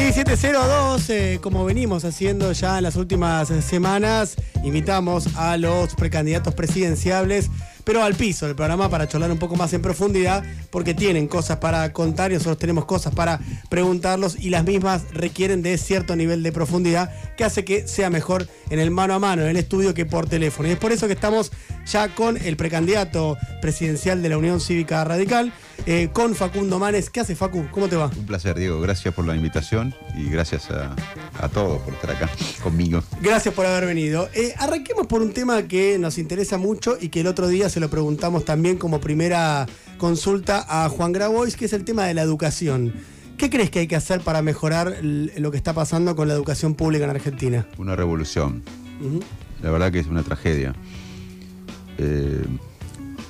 1702, eh, como venimos haciendo ya en las últimas semanas, invitamos a los precandidatos presidenciables pero al piso del programa para charlar un poco más en profundidad, porque tienen cosas para contar y nosotros tenemos cosas para preguntarlos y las mismas requieren de cierto nivel de profundidad que hace que sea mejor en el mano a mano, en el estudio, que por teléfono. Y es por eso que estamos ya con el precandidato presidencial de la Unión Cívica Radical, eh, con Facundo Manes. ¿Qué hace Facu? ¿Cómo te va? Un placer, Diego. Gracias por la invitación y gracias a, todos por estar acá conmigo. Gracias por haber venido. Eh, arranquemos por un tema que nos interesa mucho y que el otro día se lo preguntamos también como primera consulta a Juan Grabois, que es el tema de la educación. ¿Qué crees que hay que hacer para mejorar lo que está pasando con la educación pública en Argentina? Una revolución. La verdad que es una tragedia. Eh,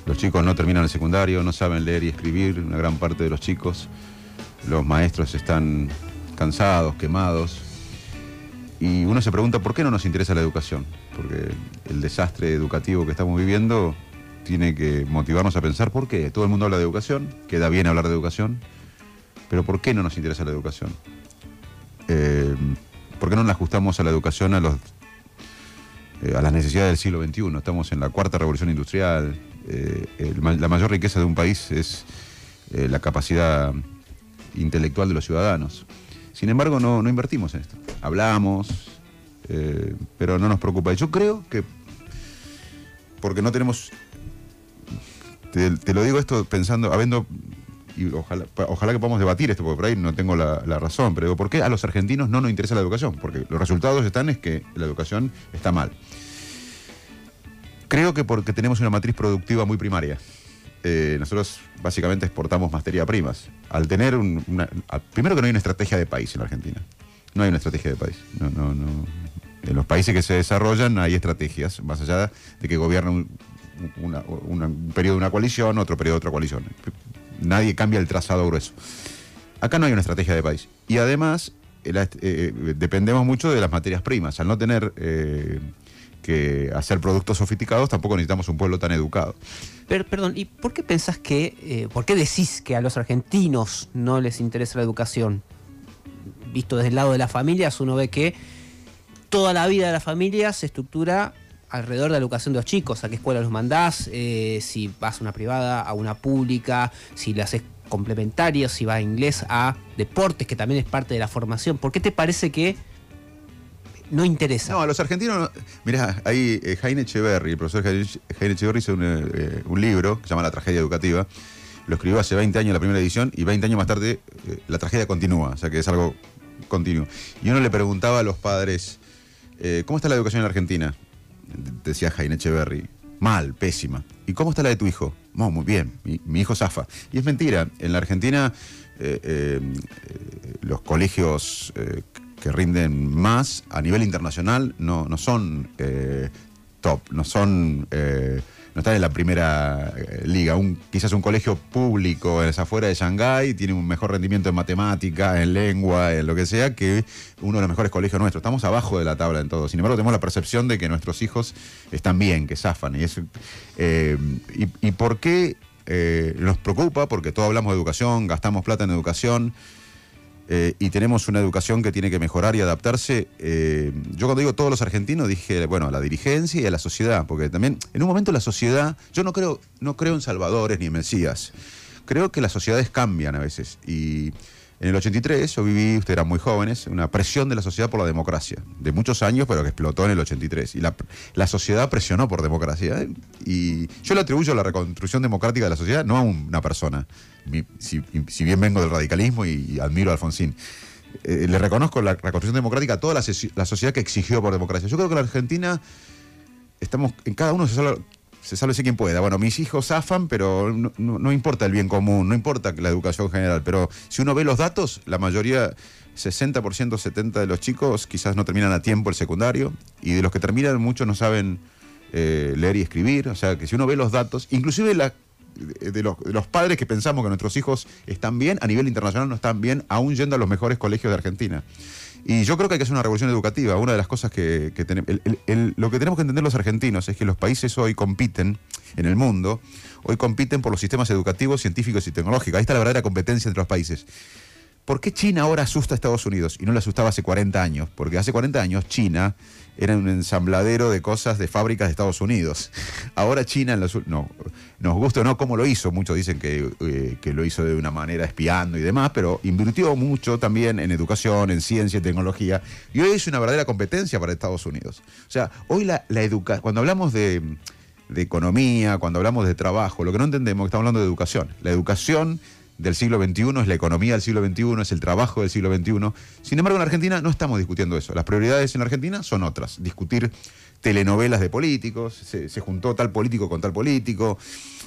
los chicos no terminan el secundario, no saben leer y escribir, una gran parte de los chicos. Los maestros están cansados, quemados. Y uno se pregunta por qué no nos interesa la educación. Porque el desastre educativo que estamos viviendo tiene que motivarnos a pensar por qué. Todo el mundo habla de educación, queda bien hablar de educación, pero ¿por qué no nos interesa la educación? Eh, ¿Por qué no la ajustamos a la educación a, los, eh, a las necesidades del siglo XXI? Estamos en la cuarta revolución industrial. Eh, la mayor riqueza de un país es la capacidad intelectual de los ciudadanos. Sin embargo, no, no invertimos en esto. Hablamos, pero no nos preocupa. Yo creo que porque no tenemos te, lo digo esto pensando, habiendo y ojalá, que podamos debatir esto, porque por ahí no tengo la, razón, pero digo, ¿por qué a los argentinos no nos interesa la educación? Porque los resultados están es que la educación está mal. Creo que porque tenemos una matriz productiva muy primaria. Eh, nosotros básicamente exportamos materia primas. Al tener una, primero que no hay una estrategia de país en la Argentina. No hay una estrategia de país. No, no, no. En los países que se desarrollan hay estrategias, más allá de que gobierna un, un periodo de una coalición, otro periodo de otra coalición. Nadie cambia el trazado grueso. Acá no hay una estrategia de país. Y además, eh, eh, dependemos mucho de las materias primas. Al no tener eh, que hacer productos sofisticados, tampoco necesitamos un pueblo tan educado. Pero, perdón, ¿y por qué pensás que, por qué decís que a los argentinos no les interesa la educación? Visto desde el lado de las familias, uno ve que toda la vida de la familia se estructura alrededor de la educación de los chicos, a qué escuela los mandás, eh, si vas a una privada, a una pública, si le haces complementarios, si vas a inglés, a deportes, que también es parte de la formación. ¿Por qué te parece que no interesa? No, a los argentinos, mirá, ahí eh, Jaime Echeverry, el profesor Jaime Echeverry hizo eh, un, libro que se llama La tragedia educativa. Lo escribió hace 20 años la primera edición y 20 años más tarde la tragedia continúa, o sea que es algo continuo. Y uno le preguntaba a los padres, ¿cómo está la educación en Argentina? Decía Jaime Echeverry, mal, pésima. ¿Y cómo está la de tu hijo? muy bien, mi, hijo zafa. Y es mentira, en la Argentina eh, eh, los colegios eh, que rinden más a nivel internacional no, no son top, no son no está en la primera eh, liga. Un, quizás un colegio público en esa afuera de Shanghái tiene un mejor rendimiento en matemática, en lengua, en lo que sea, que uno de los mejores colegios nuestros. Estamos abajo de la tabla en todo. Sin embargo, tenemos la percepción de que nuestros hijos están bien, que zafan. Y, eh, y, por qué eh, nos preocupa? Porque todos hablamos de educación, gastamos plata en educación. Eh, y tenemos una educación que tiene que mejorar y adaptarse. Eh, yo cuando digo todos los argentinos dije, bueno, a la dirigencia y a la sociedad, porque también en un momento la sociedad, yo no creo, no creo en salvadores ni en mesías, creo que las sociedades cambian a veces y en el 83 yo viví, ustedes eran muy jóvenes, una presión de la sociedad por la democracia, de muchos años, pero que explotó en el 83. Y la, sociedad presionó por democracia. ¿eh? Y yo le atribuyo la reconstrucción democrática de la sociedad no a una persona, si, bien vengo del radicalismo y, admiro a Alfonsín. Eh, le reconozco la reconstrucción democrática a toda la, la, sociedad que exigió por democracia. Yo creo que la Argentina estamos en cada uno se se salve si quien pueda. Bueno, mis hijos zafan, pero no, importa el bien común, no importa la educación general, pero si uno ve los datos, la mayoría, 60%, 70% de los chicos quizás no terminan a tiempo el secundario, y de los que terminan muchos no saben eh, leer y escribir, o sea que si uno ve los datos, inclusive la, de, los, de, los, padres que pensamos que nuestros hijos están bien, a nivel internacional no están bien, aún yendo a los mejores colegios de Argentina. Y yo creo que hay que hacer una revolución educativa. Una de las cosas que, tenemos. lo que tenemos que entender los argentinos es que los países hoy compiten en el mundo, hoy compiten por los sistemas educativos, científicos y tecnológicos. Ahí está la verdadera competencia entre los países. ¿Por qué China ahora asusta a Estados Unidos y no le asustaba hace 40 años? Porque hace 40 años China era un ensambladero de cosas de fábricas de Estados Unidos. Ahora China, en no, nos gusta o no cómo lo hizo, muchos dicen que, eh, que, lo hizo de una manera espiando y demás, pero invirtió mucho también en educación, en ciencia y tecnología, y hoy es una verdadera competencia para Estados Unidos. O sea, hoy la, la educación, cuando hablamos de, de economía, cuando hablamos de trabajo, lo que no entendemos es que estamos hablando de educación. La educación del siglo XXI, es la economía del siglo XXI, es el trabajo del siglo XXI. Sin embargo, en Argentina no estamos discutiendo eso. Las prioridades en Argentina son otras. Discutir telenovelas de políticos, se, juntó tal político con tal político,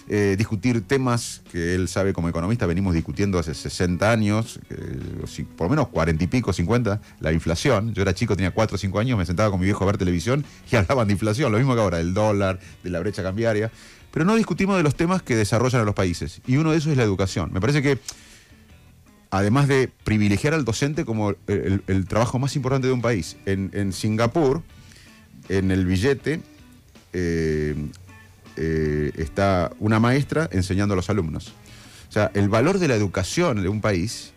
eh, discutir temas que él sabe como economista, venimos discutiendo hace 60 años, eh, por lo menos 40 y pico, 50, la inflación. Yo era chico, tenía 4 o 5 años, me sentaba con mi viejo a ver televisión y hablaban de inflación, lo mismo que ahora, del dólar, de la brecha cambiaria pero no discutimos de los temas que desarrollan a los países. Y uno de esos es la educación. Me parece que, además de privilegiar al docente como el, trabajo más importante de un país, en, Singapur, en el billete, eh, eh, está una maestra enseñando a los alumnos. O sea, el valor de la educación de un país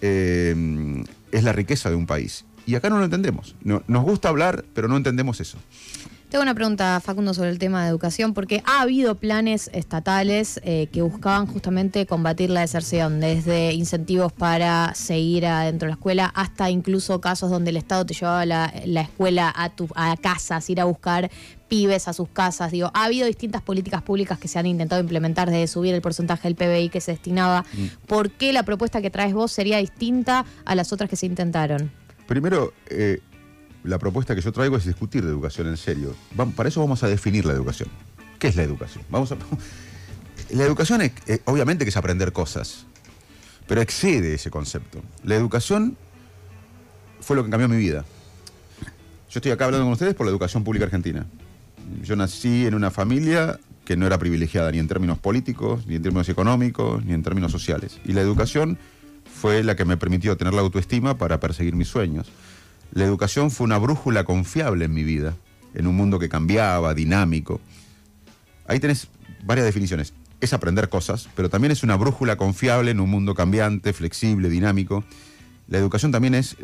eh, es la riqueza de un país. Y acá no lo entendemos. nos gusta hablar, pero no entendemos eso. Tengo una pregunta, Facundo, sobre el tema de educación, porque ha habido planes estatales eh, que buscaban justamente combatir la deserción, desde incentivos para seguir adentro de la escuela hasta incluso casos donde el Estado te llevaba la, escuela a, tu, a casas, ir a buscar pibes a sus casas. Digo, ha habido distintas políticas públicas que se han intentado implementar desde subir el porcentaje del PBI que se destinaba. Mm. ¿Por qué la propuesta que traes vos sería distinta a las otras que se intentaron? Primero, eh, la propuesta que yo traigo es discutir de educación en serio. para eso vamos a definir la educación. ¿Qué es la educación? Vamos a, la educación es, eh, obviamente que es aprender cosas, pero excede ese concepto. La educación fue lo que cambió mi vida. Yo estoy acá hablando con ustedes por la educación pública argentina. Yo nací en una familia que no era privilegiada ni en términos políticos, ni en términos económicos, ni en términos sociales. Y la educación fue la que me permitió tener la autoestima para perseguir mis sueños. La educación fue una brújula confiable en mi vida, en un mundo que cambiaba, dinámico. Ahí tenés varias definiciones. Es aprender cosas, pero también es una brújula confiable en un mundo cambiante, flexible, dinámico. La educación también es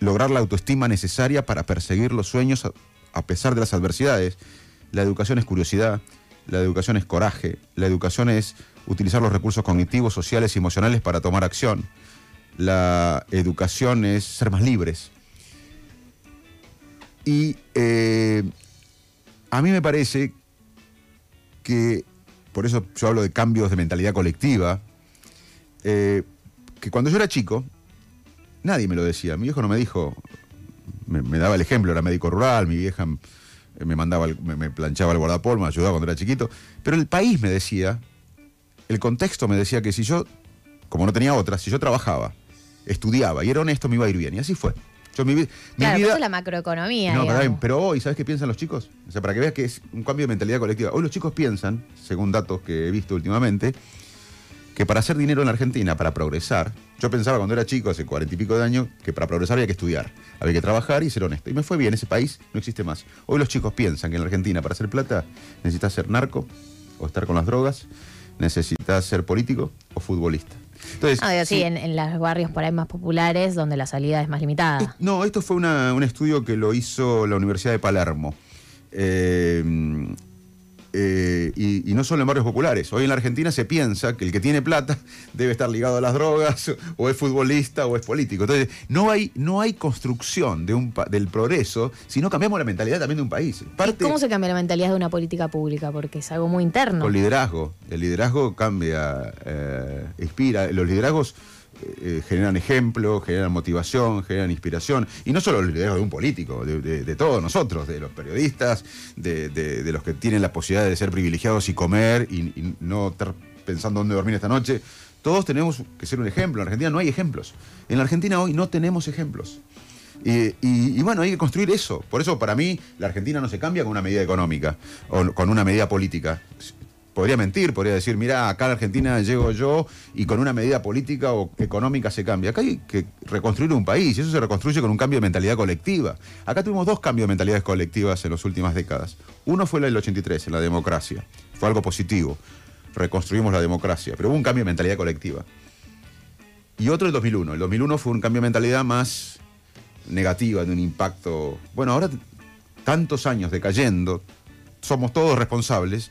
lograr la autoestima necesaria para perseguir los sueños a, pesar de las adversidades. La educación es curiosidad, la educación es coraje, la educación es utilizar los recursos cognitivos, sociales y emocionales para tomar acción. La educación es ser más libres, y eh, a mí me parece que, por eso yo hablo de cambios de mentalidad colectiva, eh, que cuando yo era chico, nadie me lo decía. Mi viejo no me dijo, me, daba el ejemplo, era médico rural, mi vieja me mandaba, me, planchaba el guardapolvo, me ayudaba cuando era chiquito, pero el país me decía, el contexto me decía que si yo, como no tenía otra, si yo trabajaba, estudiaba y era honesto, me iba a ir bien. Y así fue. Yo, mi, mi claro, vida... eso es la macroeconomía. No, pero, hoy, ¿sabes qué piensan los chicos? O sea, para que veas que es un cambio de mentalidad colectiva. Hoy los chicos piensan, según datos que he visto últimamente, que para hacer dinero en Argentina, para progresar, yo pensaba cuando era chico, hace cuarenta y pico de años, que para progresar había que estudiar, había que trabajar y ser honesto. Y me fue bien, ese país no existe más. Hoy los chicos piensan que en la Argentina, para hacer plata, necesitas ser narco o estar con las drogas, necesitas ser político o futbolista. Entonces, ah, sí, En, los barrios por ahí más populares donde la salida es más limitada. no, esto fue un estudio que lo hizo la Universidad de Palermo. Eh, eh, y, no solo en barrios populares. Hoy en la Argentina se piensa que el que tiene plata debe estar ligado a las drogas, o es futbolista, o es político. Entonces, no hay, no hay construcción de un, del progreso si no cambiamos la mentalidad también de un país. ¿Cómo se cambia la mentalidad de una política pública? Porque es algo muy interno. Con liderazgo. El liderazgo cambia, eh, inspira. Los liderazgos eh, generan ejemplo, generan motivación, generan inspiración. Y no solo el liderazgo de un político, de, todos nosotros, de los periodistas, de, los que tienen la posibilidad de ser privilegiados y comer y, no estar pensando dónde dormir esta noche. Todos tenemos que ser un ejemplo. En Argentina no hay ejemplos. En la Argentina hoy no tenemos ejemplos. Y, bueno, hay que construir eso. Por eso, para mí, la Argentina no se cambia con una medida económica o con una medida política podría mentir, podría decir, mira, acá en Argentina llego yo y con una medida política o económica se cambia. Acá hay que reconstruir un país y eso se reconstruye con un cambio de mentalidad colectiva. Acá tuvimos dos cambios de mentalidades colectivas en las últimas décadas. Uno fue el del 83, en la democracia. Fue algo positivo. Reconstruimos la democracia, pero hubo un cambio de mentalidad colectiva. y otro el 2001. El 2001 fue un cambio de mentalidad más negativa, de un impacto. Bueno, ahora tantos años decayendo, somos todos responsables.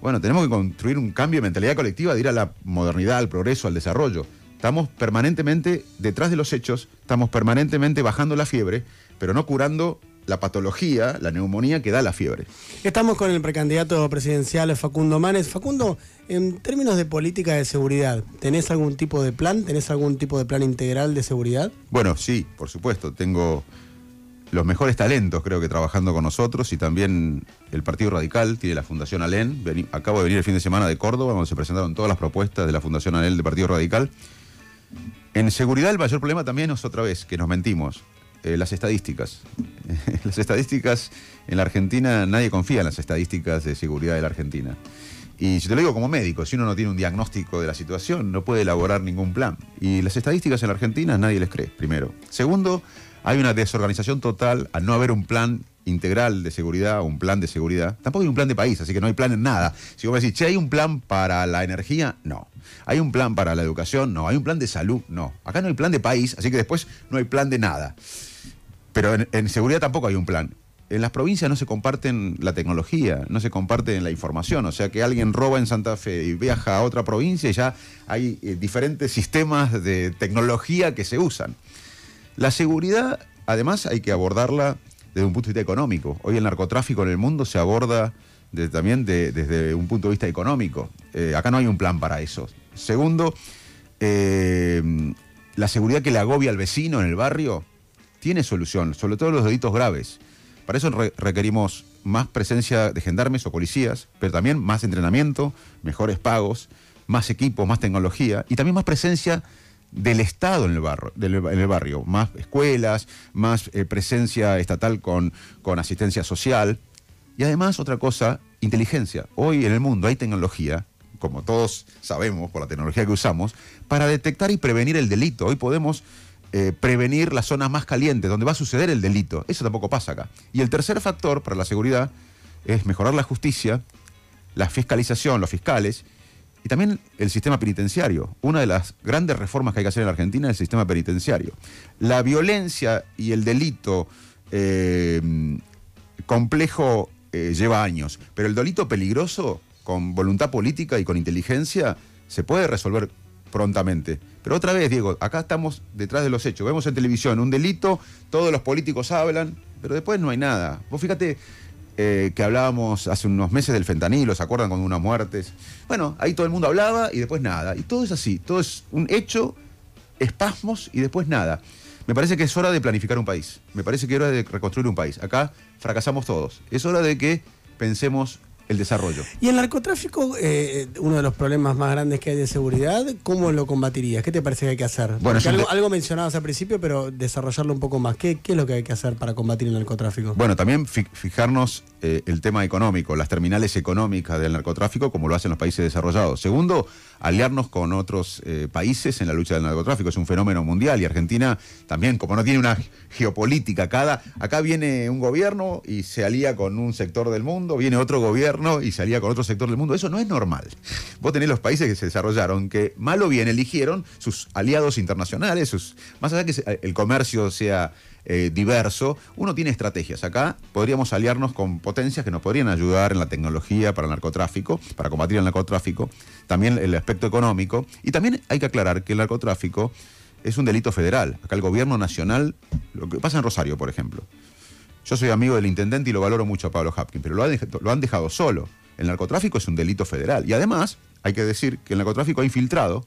Bueno, tenemos que construir un cambio de mentalidad colectiva de ir a la modernidad, al progreso, al desarrollo. Estamos permanentemente detrás de los hechos, estamos permanentemente bajando la fiebre, pero no curando la patología, la neumonía que da la fiebre. Estamos con el precandidato presidencial Facundo Manes. Facundo, en términos de política de seguridad, ¿tenés algún tipo de plan? ¿Tenés algún tipo de plan integral de seguridad? Bueno, sí, por supuesto. Tengo los mejores talentos, creo que trabajando con nosotros y también el Partido Radical tiene la Fundación ALEN. acabo de venir el fin de semana de Córdoba, donde se presentaron todas las propuestas de la Fundación ALEN del Partido Radical. En seguridad el mayor problema también es otra vez, que nos mentimos. Eh, las estadísticas. las estadísticas en la Argentina, nadie confía en las estadísticas de seguridad de la Argentina. Y si te lo digo como médico, si uno no tiene un diagnóstico de la situación, no puede elaborar ningún plan. Y las estadísticas en la Argentina nadie les cree, primero. Segundo, hay una desorganización total al no haber un plan integral de seguridad, un plan de seguridad. Tampoco hay un plan de país, así que no hay plan en nada. Si vos me decís, che, ¿hay un plan para la energía? No. ¿Hay un plan para la educación? No. ¿Hay un plan de salud? No. Acá no hay plan de país, así que después no hay plan de nada. Pero en, seguridad tampoco hay un plan. En las provincias no se comparten la tecnología, no se comparten la información. O sea que alguien roba en Santa Fe y viaja a otra provincia y ya hay eh, diferentes sistemas de tecnología que se usan. La seguridad, además, hay que abordarla desde un punto de vista económico. Hoy el narcotráfico en el mundo se aborda también desde un punto de vista económico. Eh, acá no hay un plan para eso. Segundo, eh, la seguridad que le agobia al vecino en el barrio tiene solución, sobre todo los delitos graves. Para eso requerimos más presencia de gendarmes o policías, pero también más entrenamiento, mejores pagos, más equipos, más tecnología y también más presencia del Estado en el, barrio, en el barrio, más escuelas, más eh, presencia estatal con, con asistencia social. Y además, otra cosa, inteligencia. Hoy en el mundo hay tecnología, como todos sabemos por la tecnología que usamos, para detectar y prevenir el delito. Hoy podemos eh, prevenir las zonas más calientes, donde va a suceder el delito. Eso tampoco pasa acá. Y el tercer factor para la seguridad es mejorar la justicia, la fiscalización, los fiscales, y también el sistema penitenciario. Una de las grandes reformas que hay que hacer en Argentina es el sistema penitenciario. La violencia y el delito eh, complejo eh, lleva años, pero el delito peligroso, con voluntad política y con inteligencia, se puede resolver prontamente. Pero otra vez, Diego, acá estamos detrás de los hechos. Vemos en televisión un delito, todos los políticos hablan, pero después no hay nada. Vos fíjate eh, que hablábamos hace unos meses del fentanilo, ¿se acuerdan con unas muertes? Bueno, ahí todo el mundo hablaba y después nada. Y todo es así, todo es un hecho, espasmos y después nada. Me parece que es hora de planificar un país. Me parece que es hora de reconstruir un país. Acá fracasamos todos. Es hora de que pensemos el desarrollo. Y el narcotráfico, eh, uno de los problemas más grandes que hay de seguridad, ¿cómo lo combatirías? ¿Qué te parece que hay que hacer? Bueno, algo, algo, mencionabas al principio, pero desarrollarlo un poco más. ¿Qué, ¿Qué, es lo que hay que hacer para combatir el narcotráfico? Bueno, también fijarnos eh, el tema económico, las terminales económicas del narcotráfico, como lo hacen los países desarrollados. Segundo, aliarnos con otros eh, países en la lucha del narcotráfico. Es un fenómeno mundial y Argentina también, como no tiene una geopolítica, cada, acá viene un gobierno y se alía con un sector del mundo, viene otro gobierno y salía con otro sector del mundo. Eso no es normal. Vos tenés los países que se desarrollaron, que mal o bien eligieron sus aliados internacionales, sus, más allá que el comercio sea eh, diverso, uno tiene estrategias. Acá podríamos aliarnos con potencias que nos podrían ayudar en la tecnología para el narcotráfico, para combatir el narcotráfico, también el aspecto económico. Y también hay que aclarar que el narcotráfico es un delito federal. Acá el gobierno nacional, lo que pasa en Rosario, por ejemplo, yo soy amigo del intendente y lo valoro mucho a Pablo Hapkin, pero lo, han dejado solo. El narcotráfico es un delito federal. Y además, hay que decir que el narcotráfico ha infiltrado,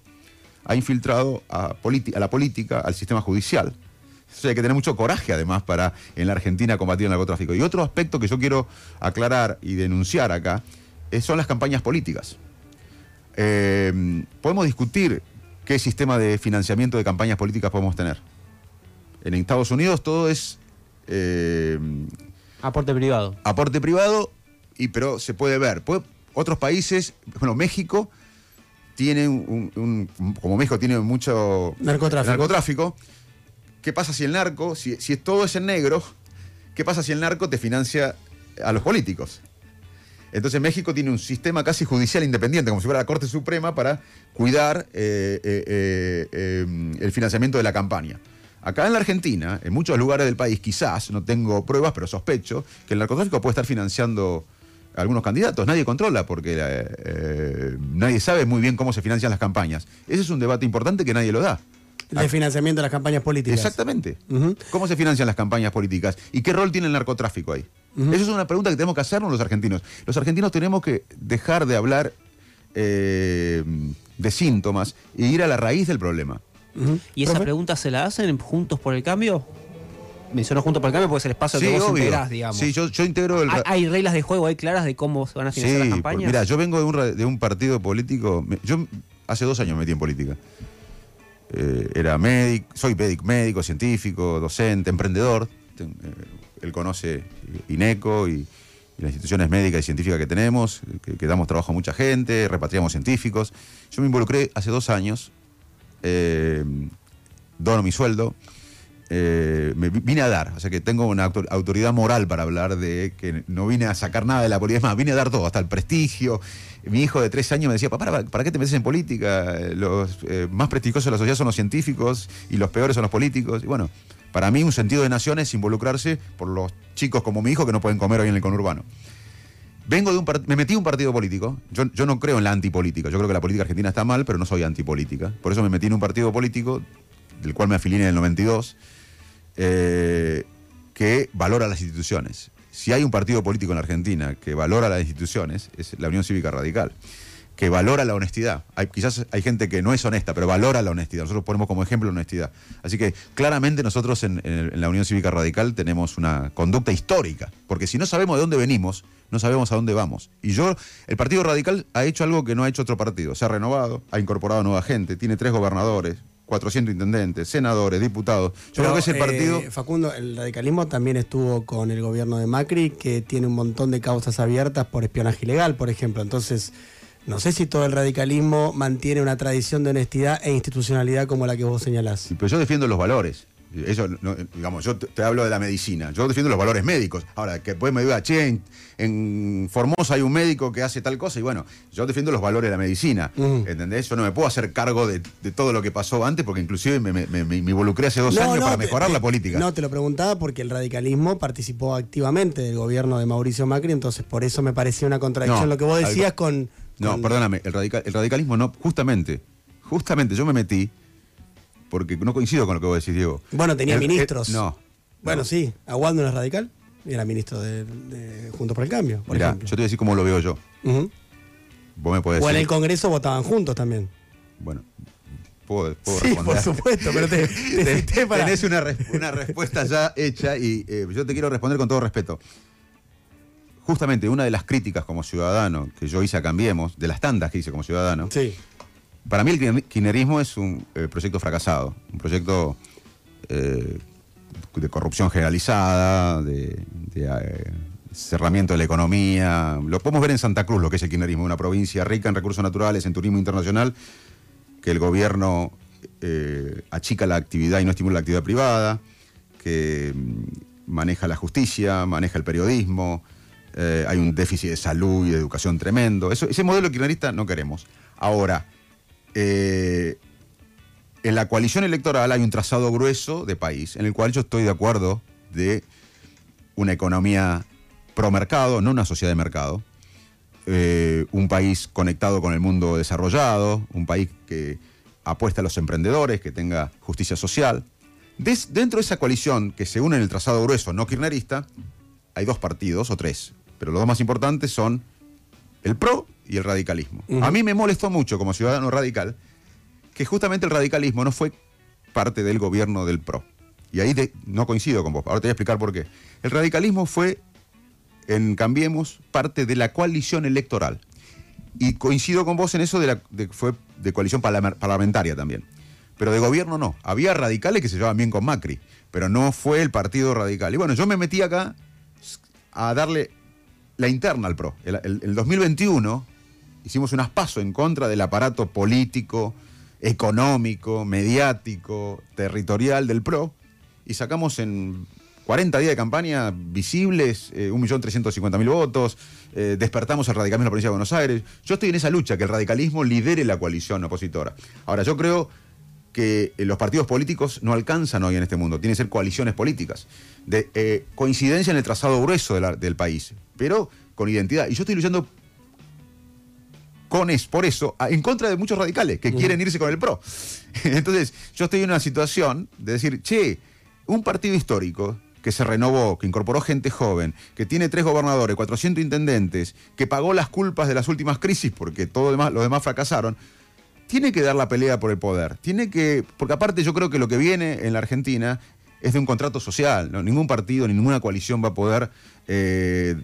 ha infiltrado a, la política, al sistema judicial. Entonces hay que tener mucho coraje, además, para en la Argentina combatir el narcotráfico. Y otro aspecto que yo quiero aclarar y denunciar acá son las campañas políticas. Eh, podemos discutir qué sistema de financiamiento de campañas políticas podemos tener. En Estados Unidos todo es eh, aporte privado. Aporte privado, y, pero se puede ver. otros países, bueno, México tiene un, como México tiene mucho narcotráfico. ¿Qué pasa si el narco, si, todo es en negro, qué pasa si el narco te financia a los políticos? Entonces México tiene un sistema casi judicial independiente, como si fuera la Corte Suprema, para cuidar eh, eh, eh, eh, el financiamiento de la campaña. Acá en la Argentina, en muchos lugares del país, quizás, no tengo pruebas, pero sospecho, que el narcotráfico puede estar financiando a algunos candidatos. Nadie controla porque eh, eh, nadie sabe muy bien cómo se financian las campañas. Ese es un debate importante que nadie lo da. De financiamiento de las campañas políticas. Exactamente. ¿Cómo se financian las campañas políticas? ¿Y qué rol tiene el narcotráfico ahí? Esa es una pregunta que tenemos que hacernos los argentinos. Los argentinos tenemos que dejar de hablar eh, de síntomas e ir a la raíz del problema. ¿Y esa Profe. pregunta se la hacen Juntos por el Cambio? Mencionó Juntos por el Cambio porque es el espacio que vos integrás, digamos. Sí, yo, yo integro el... ¿Hay, hay reglas de juego ahí claras de cómo se van a financiar las Sí, campañas? pues, mira, yo vengo de un, de un partido político. Yo hace dos años me metí en política. Eh, era médico, soy médico, médico, científico, docente, emprendedor. Eh, él conoce INECO y, y las instituciones médicas y científicas que tenemos, que, que damos trabajo a mucha gente, repatriamos científicos. Yo me involucré hace dos años, eh, dono mi sueldo, eh, me vi- vine a dar, o sea que tengo una autor- autoridad moral para hablar de que no vine a sacar nada de la política, es más, vine a dar todo, hasta el prestigio. Mi hijo de tres años me decía, papá, ¿para, qué te metes en política? Los eh, más prestigiosos de la sociedad son los científicos y los peores son los políticos. Y bueno, para mí un sentido de nación es involucrarse por los chicos como mi hijo que no pueden comer hoy en el conurbano. Vengo de un me metí en un partido político. Yo, yo no creo en la antipolítica. Yo creo que la política argentina está mal, pero no soy antipolítica. Por eso me metí en un partido político, del cual me afilié en el 92, eh, que valora las instituciones. Si hay un partido político en la Argentina que valora las instituciones, es la Unión Cívica Radical, que valora la honestidad. Hay, quizás hay gente que no es honesta, pero valora la honestidad. Nosotros ponemos como ejemplo la honestidad. Así que claramente nosotros en, en- en la Unión Cívica Radical tenemos una conducta histórica, porque si no sabemos de dónde venimos, no sabemos a dónde vamos. Y yo, el Partido Radical ha hecho algo que no ha hecho otro partido. Se ha renovado, ha incorporado nueva gente, tiene tres gobernadores, 400 intendentes, senadores, diputados. Yo creo que es el eh, partido... Facundo, el radicalismo también estuvo con el gobierno de Macri, que tiene un montón de causas abiertas por espionaje ilegal, por ejemplo. Entonces, no sé si todo el radicalismo mantiene una tradición de honestidad e institucionalidad como la que vos señalás. Sí, pero yo defiendo los valores. Eso, no, digamos, yo te, hablo de la medicina. Yo defiendo los valores médicos. Ahora, que después me diga, che, en, en Formosa hay un médico que hace tal cosa. Y bueno, yo defiendo los valores de la medicina. Mm. ¿Entendés? Yo no me puedo hacer cargo de, de todo lo que pasó antes, porque inclusive me, me- me- me involucré hace dos años para mejorar te- la política. No, te lo preguntaba porque el radicalismo participó activamente del gobierno de Mauricio Macri, entonces por eso me parecía una contradicción lo que vos algo- decías con, No, con- perdóname, el, radical- el radicalismo no, justamente, justamente yo me metí, porque no coincido con lo que vos decís, Diego. Bueno, tenía El- el- ministros. no. Bueno, no. sí, Aguado no es radical, era ministro de, de Juntos por el Cambio, por Mirá, ejemplo. yo te voy a decir cómo lo veo yo. Ujú. Vos me podés O en decir. el Congreso votaban juntos también. Bueno, puedo, puedo Sí, responder. por supuesto, pero te, te para- Tenés una respuesta ya hecha y eh, yo te quiero responder con todo respeto. Justamente una de las críticas como ciudadano que yo hice a Cambiemos, de las tantas que hice como ciudadano, Sí. para mí el kirchner- kirchnerismo es un eh, proyecto fracasado, un proyecto eh, de corrupción generalizada, de, de, eh, cerramiento de la economía. Lo podemos ver en Santa Cruz, lo que es el kirchnerismo, una provincia rica en recursos naturales, en turismo internacional, que el gobierno achica la actividad y no estimula la actividad privada, que mm, maneja la justicia, maneja el periodismo, eh, hay un déficit de salud y de educación tremendo. Ese modelo kirchnerista no queremos. Ahora, eh, en la coalición electoral hay un trazado grueso de país, en el cual yo estoy de acuerdo de una economía pro mercado, no una sociedad de mercado, eh, un país conectado con el mundo desarrollado, un país que apuesta a los emprendedores, que tenga justicia social. Dentro de esa coalición que se une en el trazado grueso no kirchnerista, hay dos partidos o tres, pero los dos más importantes son el PRO y el radicalismo. A mí me molestó mucho como ciudadano radical que justamente el radicalismo no fue parte del gobierno del PRO. Y ahí no coincido con vos. Ahora te voy a explicar por qué. El radicalismo fue, en Cambiemos, parte de la coalición electoral. Y coincido con vos en eso de, la, de que fue de coalición parla- parlamentaria también. Pero de gobierno no. Había radicales que se llevaban bien con Macri, pero no fue el partido radical. Y bueno, yo me metí acá a darle la interna al PRO. El, el- el 2021 hicimos unas pasos en contra del aparato político, económico, mediático, territorial del PRO y sacamos en 40 días de campaña visibles, eh, 1.350.000 votos, eh, despertamos el radicalismo en la provincia de Buenos Aires. Yo estoy en esa lucha, que el radicalismo lidere la coalición opositora. Ahora, yo creo que eh, los partidos políticos no alcanzan hoy en este mundo, tienen que ser coaliciones políticas, de eh, coincidencia en el trazado grueso del país, pero con identidad. Y yo estoy luchando con es, por eso, en contra de muchos radicales que quieren irse con el PRO. Entonces, yo estoy en una situación de decir, che, un partido histórico que se renovó, que incorporó gente joven, que tiene tres gobernadores, 400 intendentes, que pagó las culpas de las últimas crisis porque todo demás, los demás fracasaron, tiene que dar la pelea por el poder. Tiene que, porque aparte yo creo que lo que viene en la Argentina es de un contrato social. ¿no? Ningún partido ni ninguna coalición va a poder eh,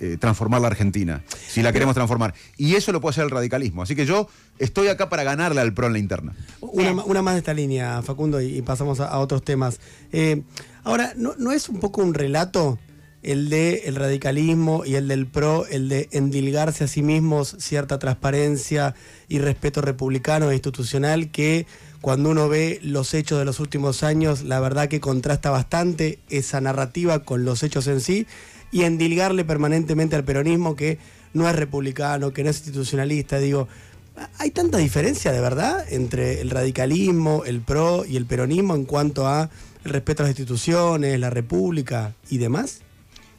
eh, transformar la Argentina, si la queremos transformar. Y eso lo puede hacer el radicalismo. Así que yo estoy acá para ganarle al PRO en la interna. Una, más de esta línea, Facundo, y, y pasamos a, a otros temas. Eh, ahora, ¿no, ¿no es un poco un relato el de el radicalismo y el del PRO, el de endilgarse a sí mismos cierta transparencia y respeto republicano e institucional que cuando uno ve los hechos de los últimos años, la verdad que contrasta bastante esa narrativa con los hechos en sí y endilgarle permanentemente al peronismo que no es republicano, que no es institucionalista, digo, ¿Hay tanta diferencia de verdad entre el radicalismo, el PRO y el peronismo en cuanto a el respeto a las instituciones, la república y demás?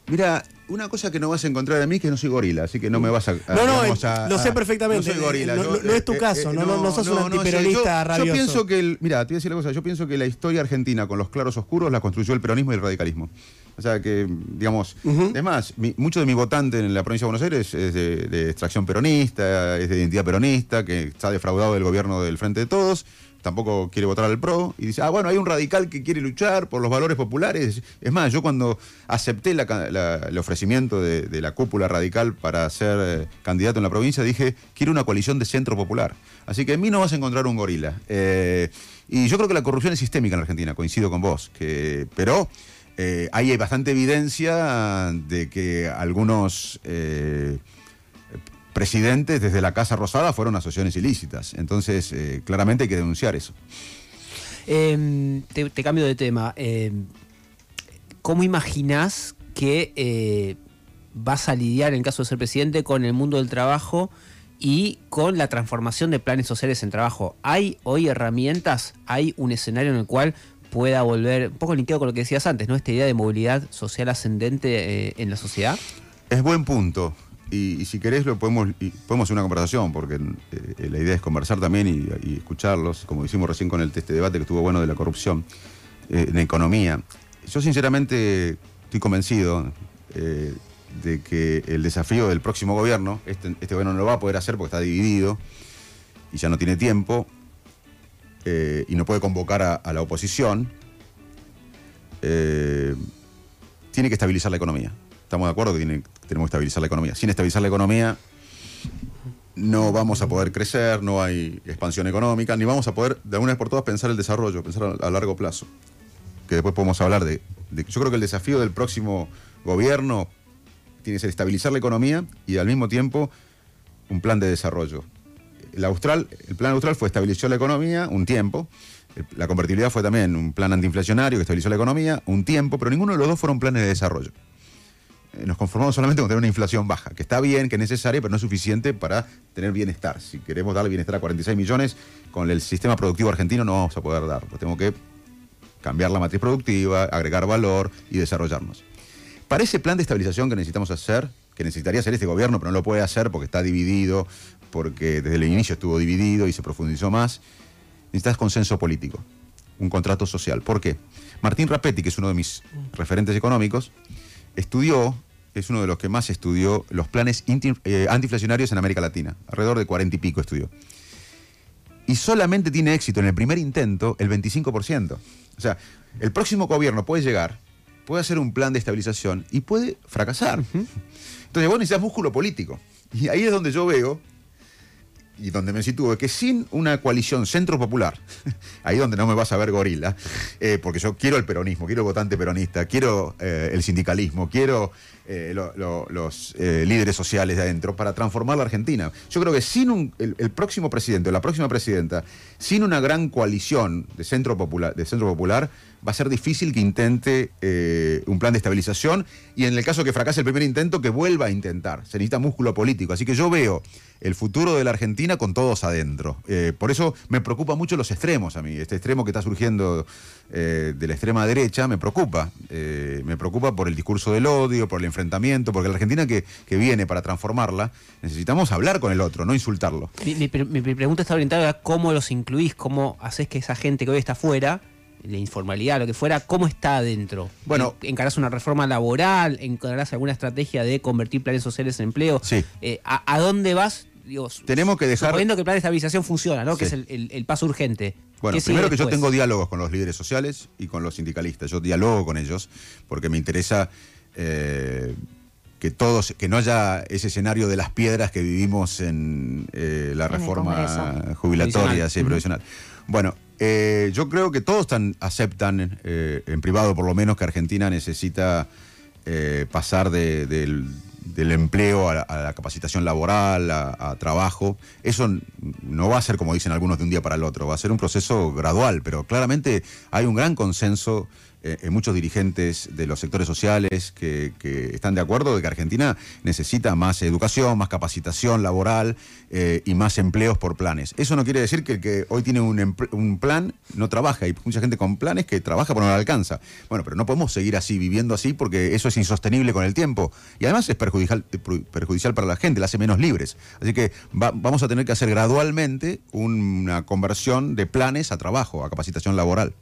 Mira, una cosa que no vas a encontrar de mí es que no soy gorila, así que no me vas a. No, no, digamos, eh, lo sé perfectamente. No soy gorila. No- yo, no- es tu caso, no- no- no sos un antiperonista yo- rabioso. Yo pienso que, el, mira, te voy a decir la cosa, yo pienso que la historia argentina con los claros oscuros la construyó el peronismo y el radicalismo. O sea que, digamos, Ujú. es más, mi- mucho de mi votante en la provincia de Buenos Aires es de, de extracción peronista, es de identidad peronista, que está defraudado del gobierno del Frente de Todos, tampoco quiere votar al PRO, y dice, ah, bueno, hay un radical que quiere luchar por los valores populares. Es más, yo cuando acepté la la- el ofrecimiento de, de la cúpula radical para ser eh, candidato en la provincia, dije, quiero una coalición de centro popular. Así que en mí no vas a encontrar un gorila. Eh, y yo creo que la corrupción es sistémica en Argentina, coincido con vos, que, pero... eh, hay bastante evidencia de que algunos eh, presidentes desde la Casa Rosada fueron asociaciones ilícitas. Entonces, eh, claramente hay que denunciar eso. Eh, te, te cambio de tema. Eh, ¿Cómo imaginás que vas a lidiar, en caso de ser presidente, con el mundo del trabajo y con la transformación de planes sociales en trabajo? ¿Hay hoy herramientas? ¿Hay un escenario en el cual pueda volver, un poco linkeado con lo que decías antes, ¿no? Esta idea de movilidad social ascendente eh, en la sociedad. Es buen punto. Y, si querés lo podemos, podemos hacer una conversación, porque eh, la idea es conversar también y, y escucharlos, como hicimos recién con el este debate que estuvo bueno de la corrupción eh, en economía. Yo sinceramente estoy convencido eh, de que el desafío del próximo gobierno, este, este gobierno no lo va a poder hacer porque está dividido y ya no tiene tiempo eh, y no puede convocar a, la oposición, eh, tiene que estabilizar la economía. Estamos de acuerdo que tiene- tenemos que estabilizar la economía. Sin estabilizar la economía no vamos a poder crecer, no hay expansión económica, ni vamos a poder de una vez por todas pensar el desarrollo, pensar a, a largo plazo. Que después podemos hablar de, de- Yo creo que el desafío del próximo gobierno tiene que ser estabilizar la economía y al mismo tiempo un plan de desarrollo. El, austral, el plan austral fue estabilizar la economía un tiempo. El- La convertibilidad fue también un plan antiinflacionario que estabilizó la economía un tiempo, pero ninguno de los dos fueron planes de desarrollo. Eh, Nos conformamos solamente con tener una inflación baja, que está bien, que es necesaria, pero no es suficiente para tener bienestar. Si queremos darle bienestar a 46 millones, con el sistema productivo argentino no vamos a poder darlo. Tenemos que cambiar la matriz productiva, agregar valor y desarrollarnos. Para ese plan de estabilización que necesitamos hacer, que necesitaría hacer este gobierno, pero no lo puede hacer porque está dividido, porque desde el inicio estuvo dividido y se profundizó más, necesitas consenso político, un contrato social. ¿Por qué? Martín Rapetti, que es uno de mis referentes económicos, estudió, es uno de los que más estudió los planes eh, antiinflacionarios en América Latina, alrededor de cuarenta y pico estudió. Y solamente tiene éxito en el primer intento el 25%. O sea, el próximo gobierno puede llegar, puede hacer un plan de estabilización y puede fracasar. Entonces vos necesitas músculo político. Y ahí es donde yo veo y donde me sitúo, que sin una coalición centro popular, ahí donde no me vas a ver gorila, eh, porque yo quiero el peronismo, quiero el votante peronista, quiero eh, el sindicalismo, quiero eh, lo- lo- los eh, líderes sociales de adentro para transformar la Argentina. Yo creo que sin un- el, próximo presidente o la próxima presidenta, sin una gran coalición de centro popular, de centro popular va a ser difícil que intente eh, un plan de estabilización y en el caso que fracase el primer intento, que vuelva a intentar. Se necesita músculo político. Así que yo veo el futuro de la Argentina con todos adentro. Por eso me preocupa mucho los extremos a mí. Este extremo que está surgiendo de la extrema derecha me preocupa. Me preocupa por el discurso del odio, por el enfrentamiento, porque la Argentina que, que viene para transformarla, necesitamos hablar con el otro, no insultarlo. Mi, mi pre- mi pregunta está orientada a cómo los incluís, cómo haces que esa gente que hoy está afuera, la informalidad, lo que fuera, cómo está adentro. Bueno. En- ¿Encarás una reforma laboral? ¿Encarás alguna estrategia de convertir planes sociales en empleo? Sí. Eh, ¿a, a dónde vas? Digo, Tenemos que dejar- Suponiendo que el plan de estabilización funciona, ¿no? Que es el, el- el paso urgente. Bueno, ¿Qué sigue primero que yo tengo diálogos con los líderes sociales y con los sindicalistas. Yo dialogo con ellos porque me interesa eh, que todos, que no haya ese escenario de las piedras que vivimos en eh, la En reforma jubilatoria, Provisional. sí, provisional. Bueno, eh, yo creo que todos tan, aceptan, eh, en privado por lo menos, que Argentina necesita eh, pasar de- del, del empleo a, la- a la capacitación laboral, a, a trabajo. Eso no va a ser, como dicen algunos, de un día para el otro, va a ser un proceso gradual, pero claramente hay un gran consenso eh, en muchos dirigentes de los sectores sociales que, que están de acuerdo de que Argentina necesita más educación, más capacitación laboral eh, y más empleos por planes. Eso no quiere decir que el que hoy tiene un, un plan no trabaja. Hay mucha gente con planes que trabaja pero no le alcanza. Bueno, pero no podemos seguir así, viviendo así, porque eso es insostenible con el tiempo. Y además es perjudicial, perjudicial para la gente, la hace menos libres. Así que va- vamos a tener que hacer gradualmente una conversión de planes a trabajo, a capacitación laboral.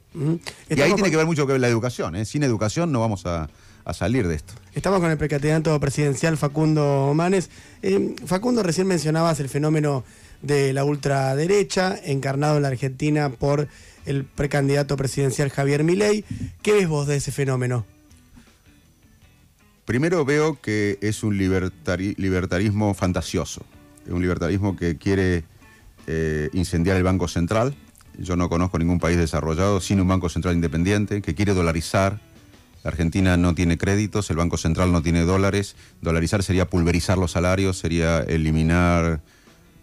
Y ahí tiene que ver mucho que la educación. ¿eh? Sin educación no vamos a, a salir de esto. Estamos con el precandidato presidencial Facundo Manes. Eh, Facundo, recién mencionabas el fenómeno de la ultraderecha, encarnado en la Argentina por el precandidato presidencial Javier Milei. ¿Qué ves vos de ese fenómeno? Primero veo que es un libertari- libertarismo fantasioso, un libertarismo que quiere eh, incendiar el Banco Central. Yo no conozco ningún país desarrollado sin un Banco Central independiente, que quiere dolarizar. La Argentina no tiene créditos, el Banco Central no tiene dólares. Dolarizar sería pulverizar los salarios, sería eliminar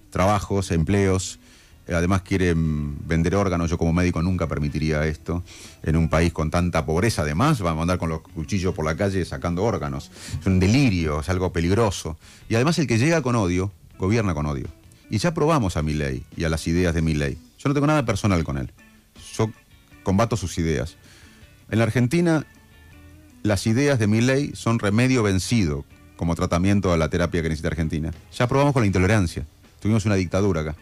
trabajos, empleos. Además quieren vender órganos. Yo como médico nunca permitiría esto. En un país con tanta pobreza, además, vamos a andar con los cuchillos por la calle sacando órganos. Es un delirio, es algo peligroso. Y además el que llega con odio, gobierna con odio. Y ya probamos a mi ley y a las ideas de mi ley. Yo no tengo nada personal con él. Yo combato sus ideas. En la Argentina, las ideas de mi ley son remedio vencido como tratamiento a la terapia que necesita Argentina. Ya probamos con la intolerancia. Tuvimos una dictadura acá.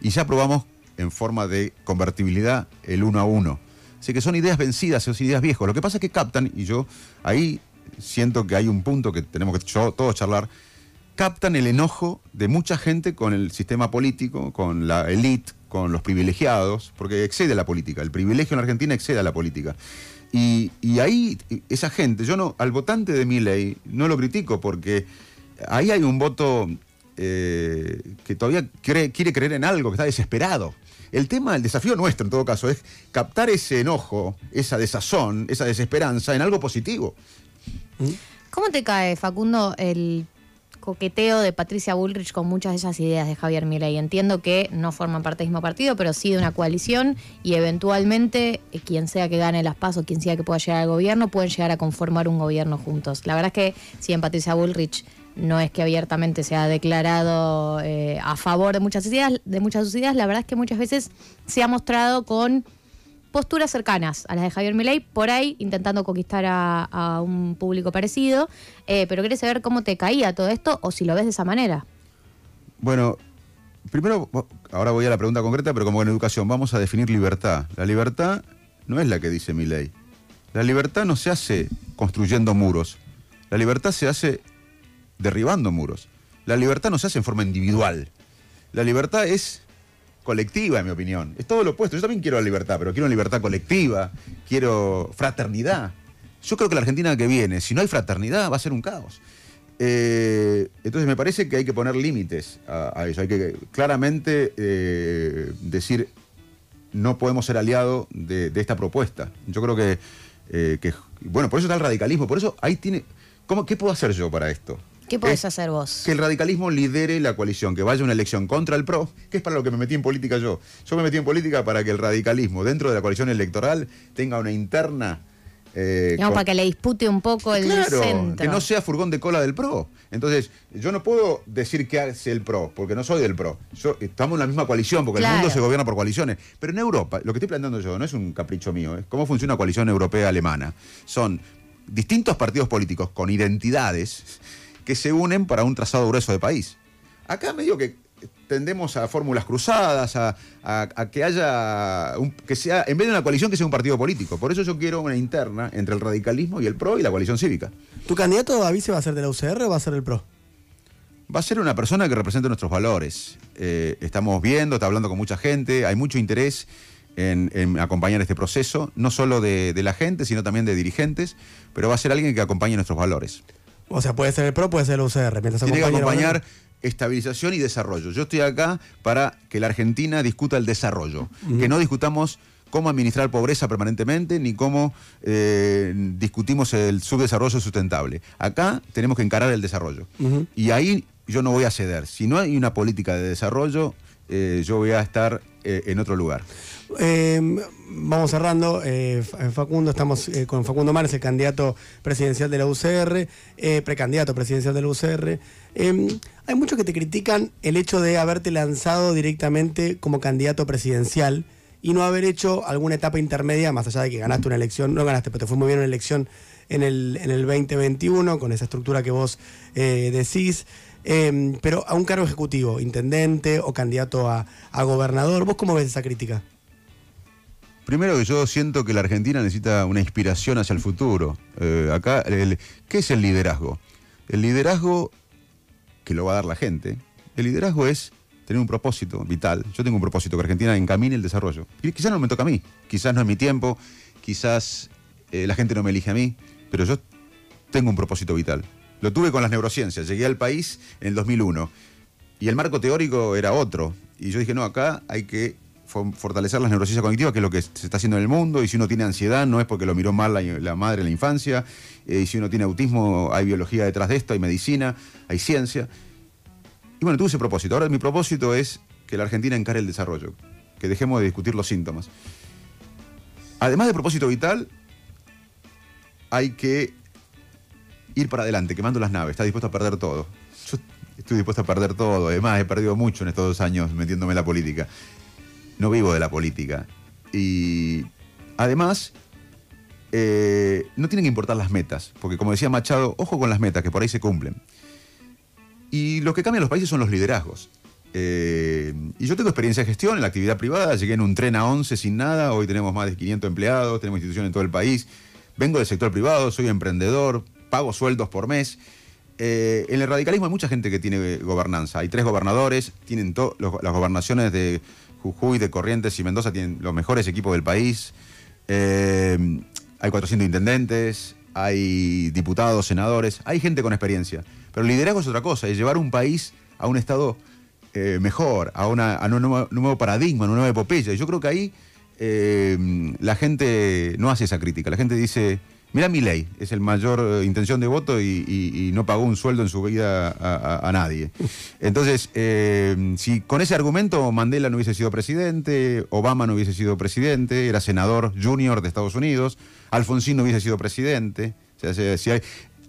Y ya probamos en forma de convertibilidad el uno a uno. Así que son ideas vencidas, son ideas viejas. Lo que pasa es que captan, y yo ahí siento que hay un punto que tenemos que todos charlar, captan el enojo de mucha gente con el sistema político, con la élite, con los privilegiados, porque excede la política. El privilegio en Argentina excede a la política. Y, y ahí, esa gente, yo no, al votante de mi ley no lo critico porque ahí hay un voto eh, que todavía cree- quiere creer en algo, que está desesperado. El tema, el desafío nuestro en todo caso, es captar ese enojo, esa desazón, esa desesperanza en algo positivo. ¿Cómo te cae, Facundo, el coqueteo de Patricia Bullrich con muchas de esas ideas de Javier Milei? Entiendo que no forman parte del mismo partido, pero sí de una coalición y eventualmente eh, quien sea que gane las pasos, quien sea que pueda llegar al gobierno, pueden llegar a conformar un gobierno juntos. La verdad es que si en Patricia Bullrich no es que abiertamente se ha declarado eh, a favor de muchas ideas, de muchas ideas, la verdad es que muchas veces se ha mostrado con posturas cercanas a las de Javier Milei, por ahí intentando conquistar a, un público parecido, eh, pero querés saber cómo te caía todo esto o si lo ves de esa manera. Bueno, primero, ahora voy a la pregunta concreta, pero como en educación, vamos a definir libertad. La libertad no es la que dice mi ley. La libertad no se hace construyendo muros. La libertad se hace derribando muros. La libertad no se hace en forma individual. La libertad es colectiva, en mi opinión. Es todo lo opuesto. Yo también quiero la libertad, pero quiero libertad colectiva, quiero fraternidad. Yo creo que la Argentina que viene, si no hay fraternidad, va a ser un caos. Eh, entonces me parece que hay que poner límites a, eso. Hay que claramente eh, decir, no podemos ser aliados de, de esta propuesta. Yo creo que, eh, que- bueno, por eso está el radicalismo. Por eso ahí tiene... ¿cómo, ¿Qué puedo hacer yo para esto? ¿Qué podés hacer vos? Que el radicalismo lidere la coalición, que vaya a una elección contra el PRO, que es para lo que me metí en política yo. Yo me metí en política para que el radicalismo dentro de la coalición electoral tenga una interna... eh, Digamos, con- para que le dispute un poco el Claro, centro. que no sea furgón de cola del PRO. Entonces, yo no puedo decir qué hace el PRO, porque no soy del PRO. Yo- estamos en la misma coalición, porque Claro. el mundo se gobierna por coaliciones. Pero en Europa, lo que estoy planteando yo no es un capricho mío, es cómo funciona una coalición europea-alemana. Son distintos partidos políticos con identidades que se unen para un trazado grueso de país. Acá medio que tendemos a fórmulas cruzadas, a, a- a que haya, un- que sea, en vez de una coalición, que sea un partido político. Por eso yo quiero una interna entre el radicalismo y el PRO y la coalición cívica. ¿Tu candidato a vice va a ser de la UCR o va a ser del PRO? Va a ser una persona que represente nuestros valores. Eh, estamos viendo, está hablando con mucha gente, hay mucho interés en, en acompañar este proceso, no solo de, de la gente, sino también de dirigentes, pero va a ser alguien que acompañe nuestros valores. O sea, puede ser el PRO, puede ser la UCR. Mientras Tiene que acompañar estabilización y desarrollo. Yo estoy acá para que la Argentina discuta el desarrollo, que no discutamos cómo administrar pobreza permanentemente, ni cómo eh, discutimos el subdesarrollo sustentable. Acá tenemos que encarar el desarrollo. Y ahí yo no voy a ceder. Si no hay una política de desarrollo, eh, yo voy a estar eh, en otro lugar. Eh, vamos cerrando. Eh, Fa- Facundo, estamos con Facundo Mares, el candidato presidencial de la UCR, precandidato presidencial de la UCR. Eh, hay muchos que te critican el hecho de haberte lanzado directamente como candidato presidencial y no haber hecho alguna etapa intermedia, más allá de que ganaste una elección, no ganaste, pero te fue muy bien una elección en el, en el 2021, con esa estructura que vos decís. Eh, pero a un cargo ejecutivo, intendente o candidato a, gobernador, ¿vos cómo ves esa crítica? Primero que yo siento que la Argentina necesita una inspiración hacia el futuro. Eh, acá, ¿qué es el liderazgo? El liderazgo, que lo va a dar la gente, el liderazgo es tener un propósito vital. Yo tengo un propósito, que Argentina encamine el desarrollo. Quizás no me toca a mí, quizás no es mi tiempo, quizás eh, la gente no me elige a mí, pero yo tengo un propósito vital. Lo tuve con las neurociencias, llegué al país en el 2001 y el marco teórico era otro. Y yo dije, no, acá hay que fo- fortalecer las neurociencias cognitivas, que es lo que se está haciendo en el mundo, y si uno tiene ansiedad no es porque lo miró mal la, la madre en la infancia, eh, y si uno tiene autismo hay biología detrás de esto, hay medicina, hay ciencia. Y bueno, tuve ese propósito. Ahora mi propósito es que la Argentina encare el desarrollo, que dejemos de discutir los síntomas. Además de propósito vital, hay que ir para adelante, quemando las naves, está dispuesto a perder todo. Yo estoy dispuesto a perder todo, además he perdido mucho en estos dos años metiéndome en la política. No vivo de la política. Y además, eh, no tienen que importar las metas, porque como decía Machado, ojo con las metas, que por ahí se cumplen. Y lo que cambian los países son los liderazgos. Eh, y yo tengo experiencia de gestión en la actividad privada, llegué en un tren a 11 sin nada, hoy tenemos más de 500 empleados, tenemos instituciones en todo el país, vengo del sector privado, soy emprendedor, pago sueldos por mes. Eh, en el radicalismo hay mucha gente que tiene gobernanza, hay tres gobernadores, tienen to- las gobernaciones de Jujuy, de Corrientes y Mendoza tienen los mejores equipos del país, Eh, hay 400 intendentes, hay diputados, senadores, hay gente con experiencia. Pero liderazgo es otra cosa, es llevar un país a un estado eh, mejor, a, un, nuevo, un nuevo paradigma, a una nueva epopeya. Y yo creo que ahí la gente no hace esa crítica. La gente dice, mira mi ley, es el mayor eh, intención de voto y, y- y no pagó un sueldo en su vida a, a- a nadie. Entonces, eh, si con ese argumento Mandela no hubiese sido presidente, Obama no hubiese sido presidente, era senador junior de Estados Unidos, Alfonsín no hubiese sido presidente. O sea, si- si hay-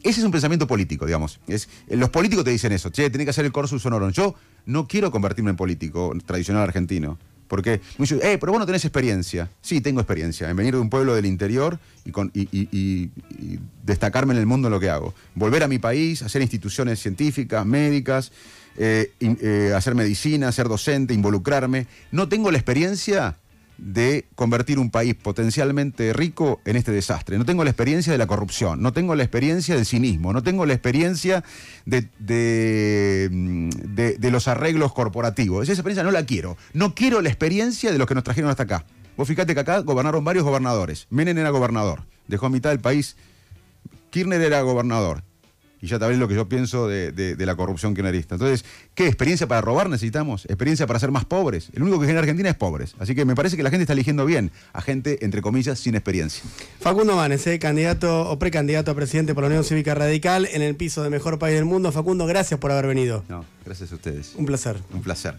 ese es un pensamiento político, digamos. Es, eh, los políticos te dicen eso, che, tenés que hacer el corso sonoro. Yo no quiero convertirme en político tradicional argentino. Porque me dicen, eh, pero vos no tenés experiencia. Sí, tengo experiencia en venir de un pueblo del interior y, con- y- destacarme en el mundo en lo que hago. Volver a mi país, hacer instituciones científicas, médicas, eh, eh, hacer medicina, ser docente, involucrarme. No tengo la experiencia de convertir un país potencialmente rico en este desastre. No tengo la experiencia de la corrupción, no tengo la experiencia del cinismo, no tengo la experiencia de, de, mm, de- los arreglos corporativos. Esa experiencia no la quiero. No quiero la experiencia de los que nos trajeron hasta acá. Vos fíjate que acá gobernaron varios gobernadores. Menem era gobernador, dejó a mitad del país. Kirchner era gobernador. Y ya hablé lo que yo pienso de, de- de la corrupción kirchnerista. Entonces, ¿qué? ¿Experiencia para robar necesitamos? ¿Experiencia para ser más pobres? El único que genera Argentina es pobres. Así que me parece que la gente está eligiendo bien a gente, entre comillas, sin experiencia. Facundo Manes, eh, candidato o precandidato a presidente por la Unión Cívica Radical en el piso de Mejor País del Mundo. Facundo, gracias por haber venido. No, gracias a ustedes. Un placer. Un placer.